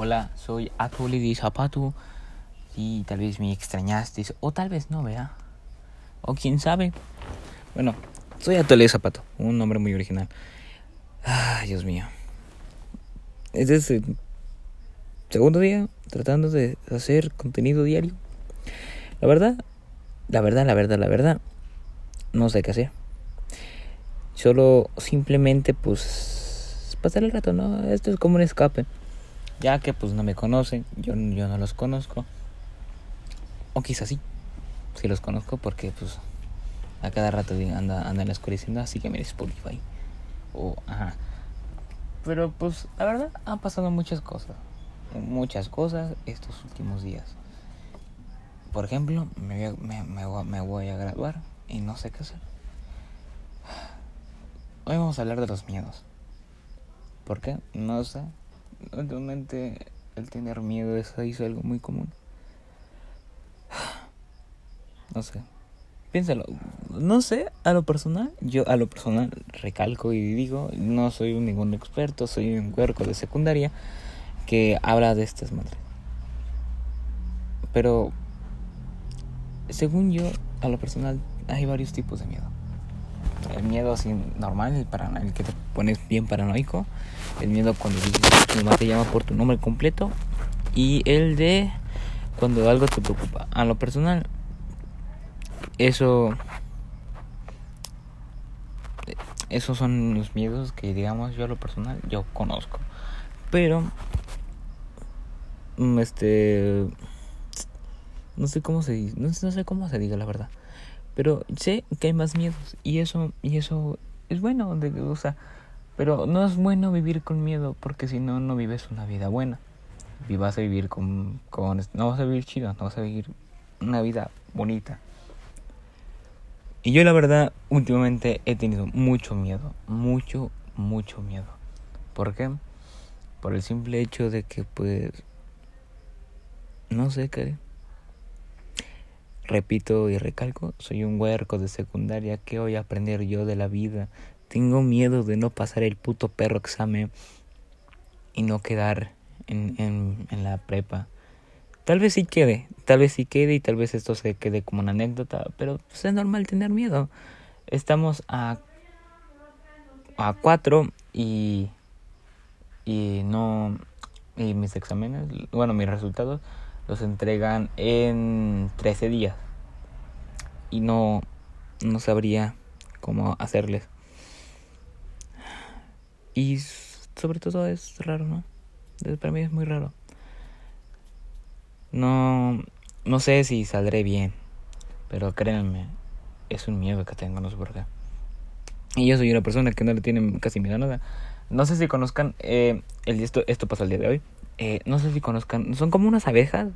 Hola, soy Atuli de Zapato y tal vez me extrañaste o tal vez no, vea. O quién sabe. Bueno, soy Atuli de Zapato, un nombre muy original. Ay, Dios mío. Este es el segundo día tratando de hacer contenido diario. La verdad, la verdad, la verdad, la verdad, no sé qué hacer. Solo simplemente pues pasar el rato, ¿no? Esto es como un escape ya que pues no me conocen, yo, yo no los conozco. O quizás sí, sí los conozco porque pues a cada rato anda, anda en la escuela diciendo así que me Spotify. O ajá. Pero pues la verdad han pasado muchas cosas. Muchas cosas estos últimos días. Por ejemplo, me voy, a, me, me voy a graduar y no sé qué hacer. Hoy vamos a hablar de los miedos. ¿Por qué? No sé el tener miedo eso hizo algo muy común. No sé. Piénsalo. No sé, a lo personal, yo a lo personal recalco y digo, no soy ningún experto, soy un cuerpo de secundaria que habla de estas madres. Pero, según yo, a lo personal, hay varios tipos de miedo el miedo así normal, el, el que te pones bien paranoico, el miedo cuando mamá te llama por tu nombre completo y el de cuando algo te preocupa. A lo personal, eso esos son los miedos que digamos yo a lo personal yo conozco. Pero mm, este no sé cómo se no, no sé cómo se diga la verdad. Pero sé que hay más miedos y eso y eso es bueno, de, o sea, pero no es bueno vivir con miedo porque si no no vives una vida buena. Y a vivir con, con no vas a vivir chido, no vas a vivir una vida bonita. Y yo la verdad últimamente he tenido mucho miedo, mucho mucho miedo. ¿Por qué? Por el simple hecho de que pues no sé qué Repito y recalco, soy un huerco de secundaria, ¿qué voy a aprender yo de la vida? Tengo miedo de no pasar el puto perro examen y no quedar en, en, en la prepa. Tal vez sí quede, tal vez sí quede y tal vez esto se quede como una anécdota, pero pues, es normal tener miedo. Estamos a, a cuatro y, y no, y mis exámenes, bueno, mis resultados los entregan en 13 días. Y no, no sabría cómo hacerles. Y sobre todo es raro, ¿no? Para mí es muy raro. No, no sé si saldré bien, pero créanme, es un miedo que tengo, no sé por qué. Y yo soy una persona que no le tiene casi miedo a nada. No sé si conozcan, eh, el, esto, esto pasó el día de hoy. Eh, no sé si conozcan, son como unas abejas,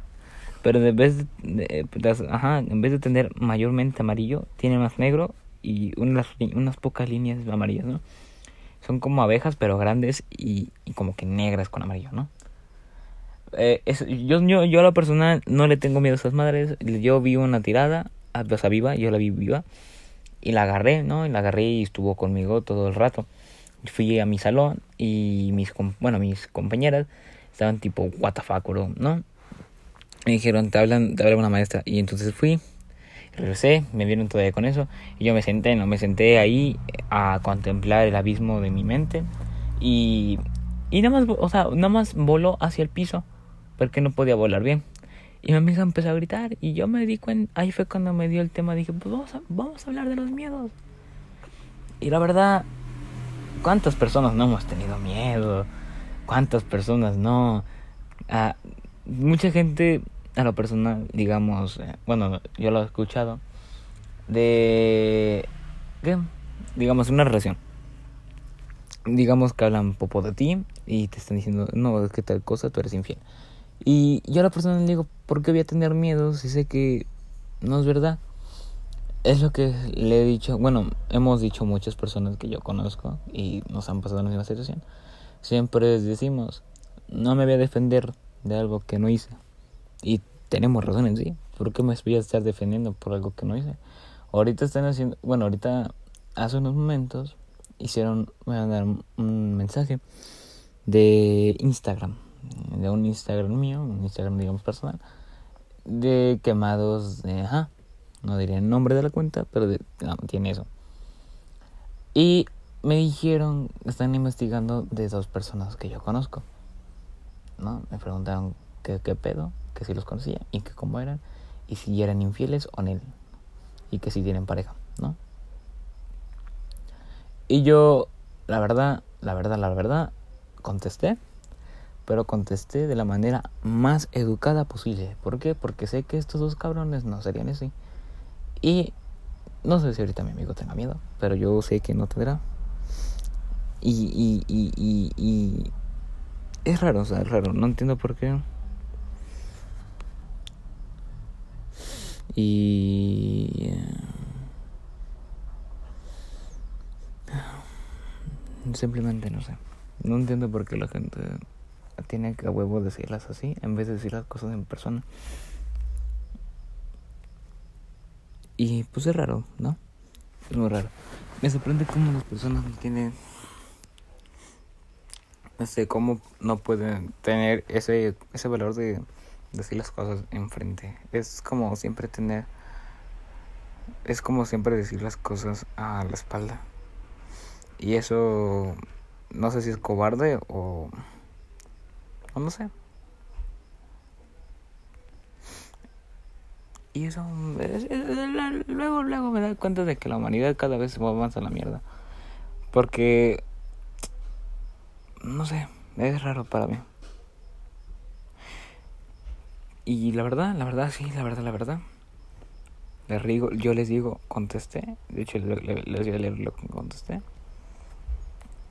pero de vez de, ajá, en vez de tener mayormente amarillo, tiene más negro y unas, unas pocas líneas amarillas, ¿no? Son como abejas, pero grandes y, y como que negras con amarillo, ¿no? Eh, yo, yo, yo a la persona no le tengo miedo a esas madres. Yo vi una tirada, o sea, viva, yo la vi viva. Y la agarré, ¿no? Y la agarré y estuvo conmigo todo el rato. Fui a mi salón y mis, bueno, mis compañeras estaban tipo, what the fuck, bro, ¿no? Me dijeron, te hablan, te habla una maestra. Y entonces fui, regresé, me vieron todavía con eso. Y yo me senté, no, me senté ahí a contemplar el abismo de mi mente. Y, y nada más, o sea, nada más voló hacia el piso, porque no podía volar bien. Y mi amiga empezó a gritar y yo me di cuenta, ahí fue cuando me dio el tema, dije, pues vamos a, vamos a hablar de los miedos. Y la verdad, ¿cuántas personas no hemos tenido miedo? ¿Cuántas personas no? Ah, mucha gente a lo personal, digamos, eh, bueno, yo lo he escuchado, de, ¿qué? digamos, una relación. Digamos que hablan popo de ti y te están diciendo, no, es que tal cosa, tú eres infiel. Y yo a la persona le digo, ¿por qué voy a tener miedo si sé que no es verdad? Es lo que le he dicho, bueno, hemos dicho muchas personas que yo conozco y nos han pasado en la misma situación. Siempre decimos, no me voy a defender de algo que no hice. Y tenemos razón en sí. ¿Por qué me voy a estar defendiendo por algo que no hice? Ahorita están haciendo, bueno, ahorita hace unos momentos hicieron, me dar un mensaje de Instagram, de un Instagram mío, un Instagram digamos personal, de quemados de, ajá, no diría el nombre de la cuenta, pero tiene eso. Y me dijeron, están investigando de dos personas que yo conozco. ¿No? Me preguntaron qué, qué pedo, que si los conocía y que cómo eran, y si eran infieles o no, y que si tienen pareja, ¿no? Y yo, la verdad, la verdad, la verdad, contesté, pero contesté de la manera más educada posible. ¿Por qué? Porque sé que estos dos cabrones no serían así. Y no sé si ahorita mi amigo tenga miedo, pero yo sé que no tendrá. Y, y, y, y, es raro, o sea, es raro, no entiendo por qué. Y... Eh, simplemente no sé. No entiendo por qué la gente tiene que a huevo decirlas así en vez de decir las cosas en persona. Y pues es raro, ¿no? Es muy raro. Me sorprende cómo las personas no tienen. No sé, cómo no pueden tener ese, ese valor de decir las cosas enfrente. Es como siempre tener. Es como siempre decir las cosas a la espalda. Y eso. No sé si es cobarde o. No sé. Y eso, luego, luego me da cuenta de que la humanidad cada vez se va más a la mierda. Porque, no sé, es raro para mí. Y la verdad, la verdad, sí, la verdad, la verdad. Les digo, yo les digo, contesté. De hecho, les, voy a leer lo que contesté.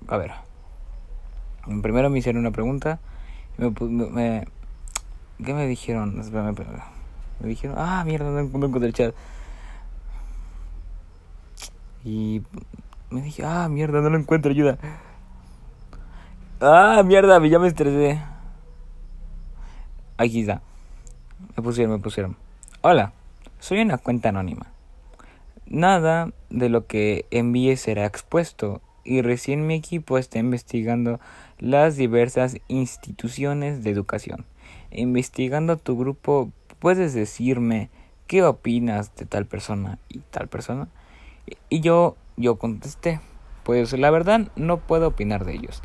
A ver. Primero me hicieron una pregunta. Me, me, ¿Qué me dijeron? Me dijeron, ah, mierda, no encuentro el chat. Y me dije, ah, mierda, no lo encuentro, ayuda. Ah, mierda, ya me estresé. Aquí está. Me pusieron, me pusieron. Hola, soy una cuenta anónima. Nada de lo que envíe será expuesto y recién mi equipo está investigando las diversas instituciones de educación. Investigando tu grupo ¿puedes decirme qué opinas de tal persona y tal persona? Y yo, yo contesté, pues la verdad no puedo opinar de ellos,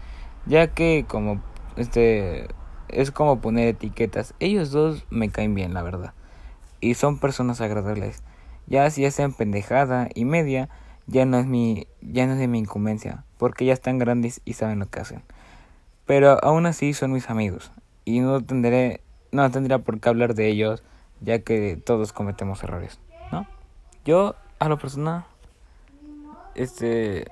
ya que como este es como poner etiquetas. Ellos dos me caen bien, la verdad, y son personas agradables. Ya si hacen pendejada y media, ya no es mi ya no es de mi incumbencia, porque ya están grandes y saben lo que hacen. Pero aún así son mis amigos y no tendré no tendría por qué hablar de ellos, ya que todos cometemos errores, ¿no? Yo, a lo personal, este,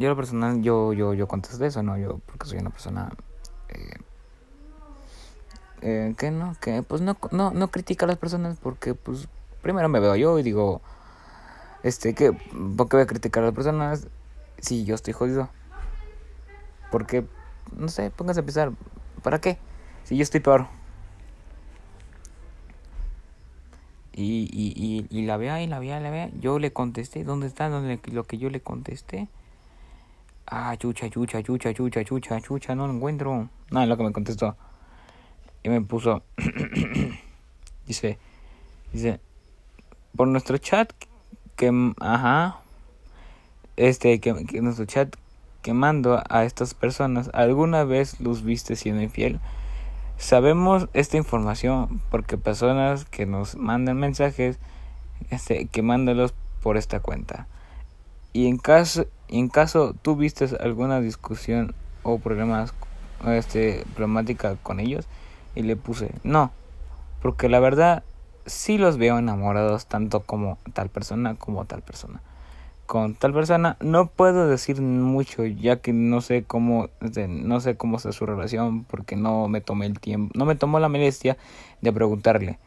yo lo personal, yo, yo, yo contesto eso, ¿no? Yo, porque soy una persona, eh, eh, que no, que pues no, no, no critica a las personas porque, pues, primero me veo yo y digo, este, que, ¿por qué voy a criticar a las personas si yo estoy jodido? Porque, no sé, pónganse a pensar, ¿para qué? Si yo estoy peor. Y, y, y, la vea y la vea y la vea. Yo le contesté. ¿Dónde está ¿Dónde, lo que yo le contesté? Ah, chucha, chucha, chucha, chucha, chucha, chucha. No lo encuentro. No, es lo que me contestó. Y me puso. dice. Dice. Por nuestro chat. Que. Ajá. Este. Que, que nuestro chat. Que mando a estas personas. ¿Alguna vez los viste siendo infiel? Sabemos esta información porque personas que nos mandan mensajes, este, que mándalos por esta cuenta. Y en caso, en caso tú viste alguna discusión o problemas, este, problemática con ellos, y le puse no, porque la verdad sí los veo enamorados tanto como tal persona como tal persona. Con tal persona no puedo decir mucho ya que no sé cómo este, no sé cómo está su relación porque no me tomé el tiempo no me tomó la molestia de preguntarle.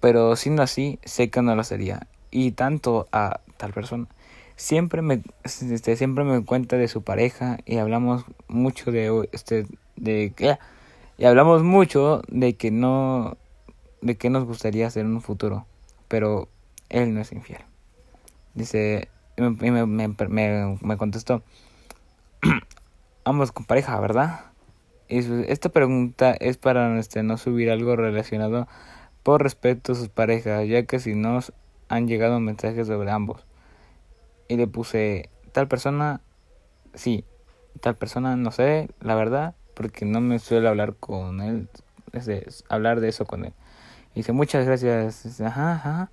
Pero siendo así sé que no lo sería. Y tanto a tal persona siempre me este, siempre me cuenta de su pareja y hablamos mucho de este de que y hablamos mucho de que no de que nos gustaría hacer en un futuro pero él no es infiel dice y me, me, me, me contestó, ambos con pareja, ¿verdad? esta pregunta es para este, no subir algo relacionado por respeto a sus parejas, ya que si nos han llegado mensajes sobre ambos. Y le puse, tal persona, sí, tal persona, no sé, la verdad, porque no me suele hablar con él, es hablar de eso con él. Y dice, muchas gracias, ajá, ajá.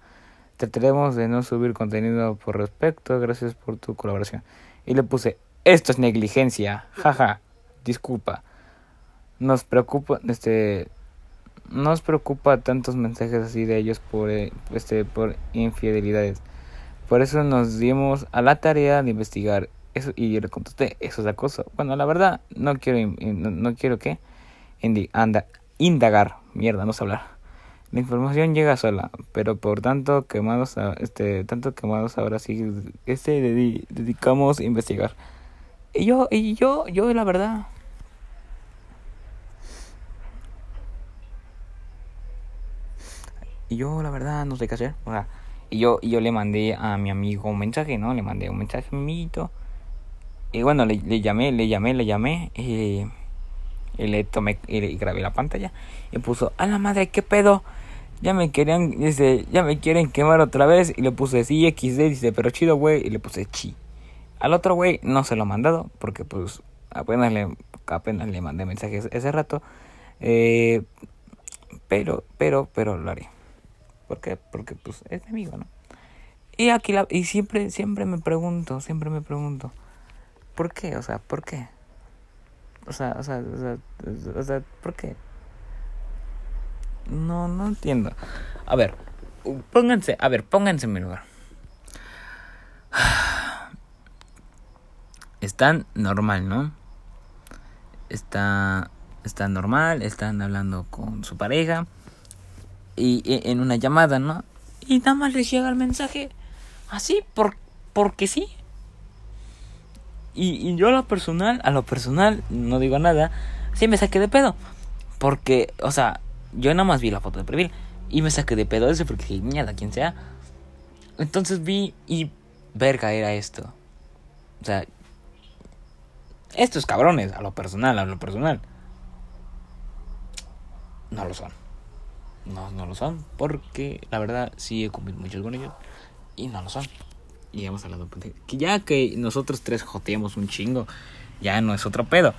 Trataremos de no subir contenido por respecto, gracias por tu colaboración. Y le puse, esto es negligencia, jaja, disculpa. Nos preocupa, este, nos preocupa tantos mensajes así de ellos por, eh, este, por infidelidades. Por eso nos dimos a la tarea de investigar eso y yo le contesté, eso es acoso. Bueno, la verdad, no quiero, no, quiero que anda, indagar, mierda, no sé hablar. La información llega sola, pero por tanto quemados, este, tanto quemados ahora sí, este dedicamos a investigar. Y yo, y yo, yo la verdad. Y yo la verdad no sé qué hacer. O sea, y yo, yo le mandé a mi amigo un mensaje, ¿no? Le mandé un mensaje a mi amiguito. Y bueno, le, le llamé, le llamé, le llamé. Y, y le tomé y, grabé la pantalla. Y puso, a la madre, ¿qué pedo? ya me querían, dice, ya me quieren quemar otra vez. Y le puse sí, XD, dice, pero chido, güey. Y le puse chi. Al otro güey no se lo he mandado, porque pues apenas le, apenas le mandé mensajes ese rato. Eh, pero, pero, pero lo haré. ¿Por qué? Porque pues es mi amigo, ¿no? Y aquí la, y siempre, siempre me pregunto, siempre me pregunto, ¿por qué? O sea, ¿por qué? O sea, o sea, o sea, o sea ¿por qué? No, no entiendo. A ver, pónganse, a ver, pónganse en mi lugar. Están normal, ¿no? Está, está normal, están hablando con su pareja y, en una llamada, ¿no? Y nada más les llega el mensaje así, por, porque sí. Y, y yo a lo personal, a lo personal, no digo nada, sí me saqué de pedo. Porque, o sea, yo nada más vi la foto de perfil y me saqué de pedo ese porque mierda, quien sea. Entonces vi y verga era esto. O sea, estos cabrones, a lo personal, a lo personal, no lo son. No, no lo son, porque la verdad sí he comido muchos con ellos y no lo son. Y hemos hablado que ya que nosotros tres joteamos un chingo, ya no es otro pedo.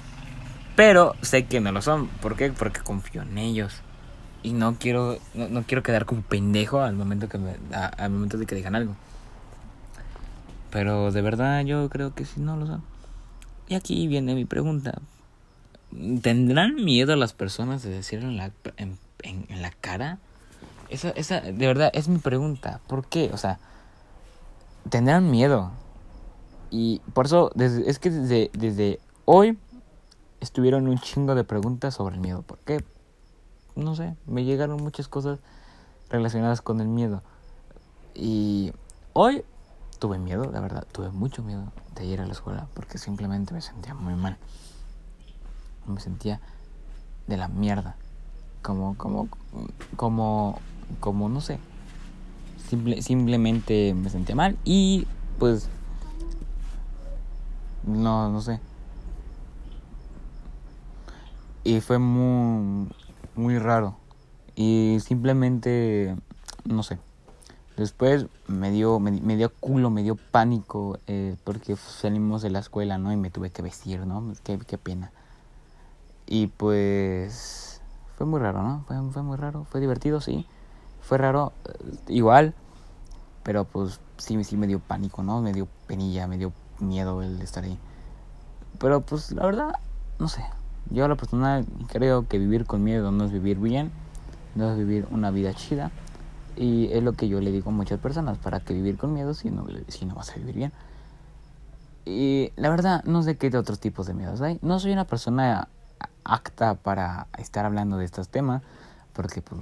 Pero sé que no lo son. ¿Por qué? Porque confío en ellos y no quiero no, quiero quedar como pendejo al momento que me, al momento de que digan algo pero de verdad yo creo que sí no lo son y aquí viene mi pregunta tendrán miedo las personas de decirlo en la en, la cara esa esa de verdad es mi pregunta por qué o sea tendrán miedo y por eso desde, es que desde desde hoy estuvieron un chingo de preguntas sobre el miedo por qué no sé, me llegaron muchas cosas relacionadas con el miedo. Y hoy tuve miedo, la verdad, tuve mucho miedo de ir a la escuela porque simplemente me sentía muy mal. Me sentía de la mierda. Como, como, como, como, no sé. Simple, simplemente me sentía mal y pues, no, no sé. Y fue muy, muy raro. Y simplemente, no sé. Después me dio, me, dio culo, me dio pánico eh, porque salimos de la escuela, ¿no? Y me tuve que vestir, ¿no? Qué, qué pena. Y pues fue muy raro, ¿no? Fue, fue muy raro, fue divertido, sí. Fue raro, eh, igual, pero pues sí, sí me dio pánico, ¿no? Me dio penilla, me dio miedo el estar ahí. Pero pues la verdad, no sé, yo a la persona creo que vivir con miedo no es vivir bien, no es vivir una vida chida. Y es lo que yo le digo a muchas personas, para que vivir con miedo si no, si no vas a vivir bien. Y la verdad, no sé qué de otros tipos de miedos hay. No soy una persona acta para estar hablando de estos temas, porque pues,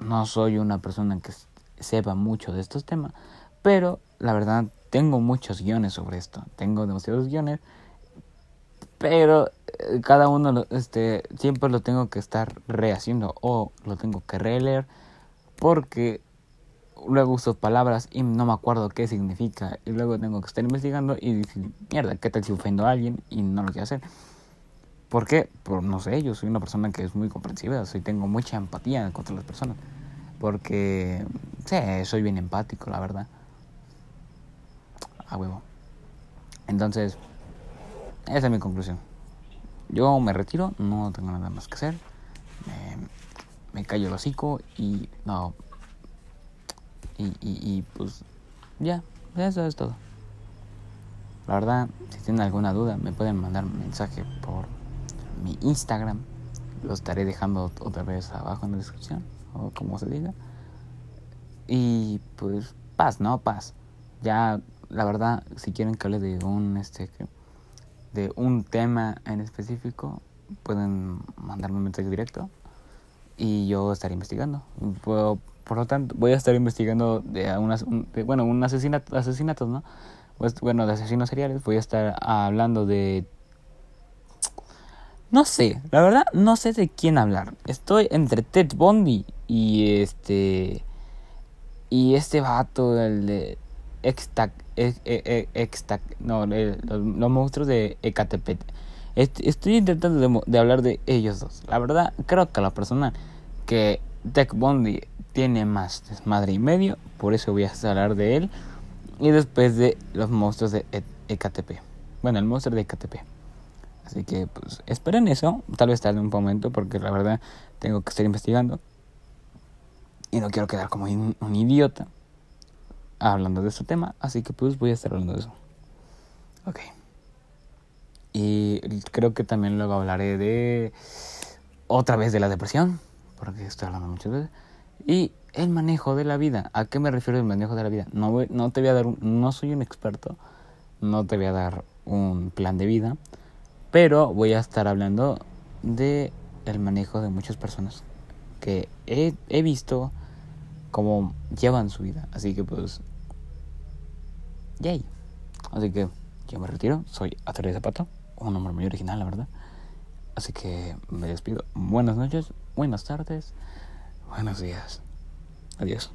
no soy una persona que sepa mucho de estos temas. Pero la verdad, tengo muchos guiones sobre esto. Tengo demasiados guiones pero eh, cada uno este siempre lo tengo que estar rehaciendo o lo tengo que releer porque luego uso palabras y no me acuerdo qué significa y luego tengo que estar investigando y decir mierda qué tal si ofendo a alguien y no lo quiero hacer ¿Por qué? Por, no sé, yo soy una persona que es muy comprensiva, soy, tengo mucha empatía contra las personas. Porque, sí, soy bien empático, la verdad. A huevo. Entonces, esa es mi conclusión. Yo me retiro, no tengo nada más que hacer. me callo el hocico y no. Y, y pues ya, eso es todo. La verdad, si tienen alguna duda, me pueden mandar un mensaje por mi Instagram. Lo estaré dejando otra vez abajo en la descripción, o como se diga. Y pues, paz, ¿no? Paz. Ya, la verdad, si quieren que hable de un, este, de un tema en específico, pueden mandarme un mensaje directo y yo estaré investigando. Por, por lo tanto, voy a estar investigando de, unas, bueno, un asesinato, asesinatos, ¿no? Pues, bueno, de asesinos seriales, voy a estar hablando de... No sé, la verdad no sé de quién hablar. Estoy entre Ted Bundy y este... Y este vato, el de... Extac, Extac, no, los, monstruos de Ecatepet. Estoy intentando de, hablar de ellos dos. La verdad, creo que la persona que Ted Bundy tiene más desmadre y medio, por eso voy a hablar de él. Y después de los monstruos de EKTP. Bueno, el monstruo de EKTP. Así que pues esperen eso. Tal vez tarde un momento porque la verdad tengo que estar investigando. Y no quiero quedar como un, idiota hablando de este tema. Así que pues voy a estar hablando de eso. Ok. Y creo que también luego hablaré de otra vez de la depresión. Porque estoy hablando muchas veces. Y el manejo de la vida. ¿A qué me refiero el manejo de la vida? No, no te voy a dar, no soy un experto, no te voy a dar un plan de vida, pero voy a estar hablando de el manejo de muchas personas que he, visto cómo llevan su vida. Así que pues, yay. Así que yo me retiro, soy de Zapato, un nombre muy original, la verdad. Así que me despido. Buenas noches, buenas tardes, buenos días. Adiós.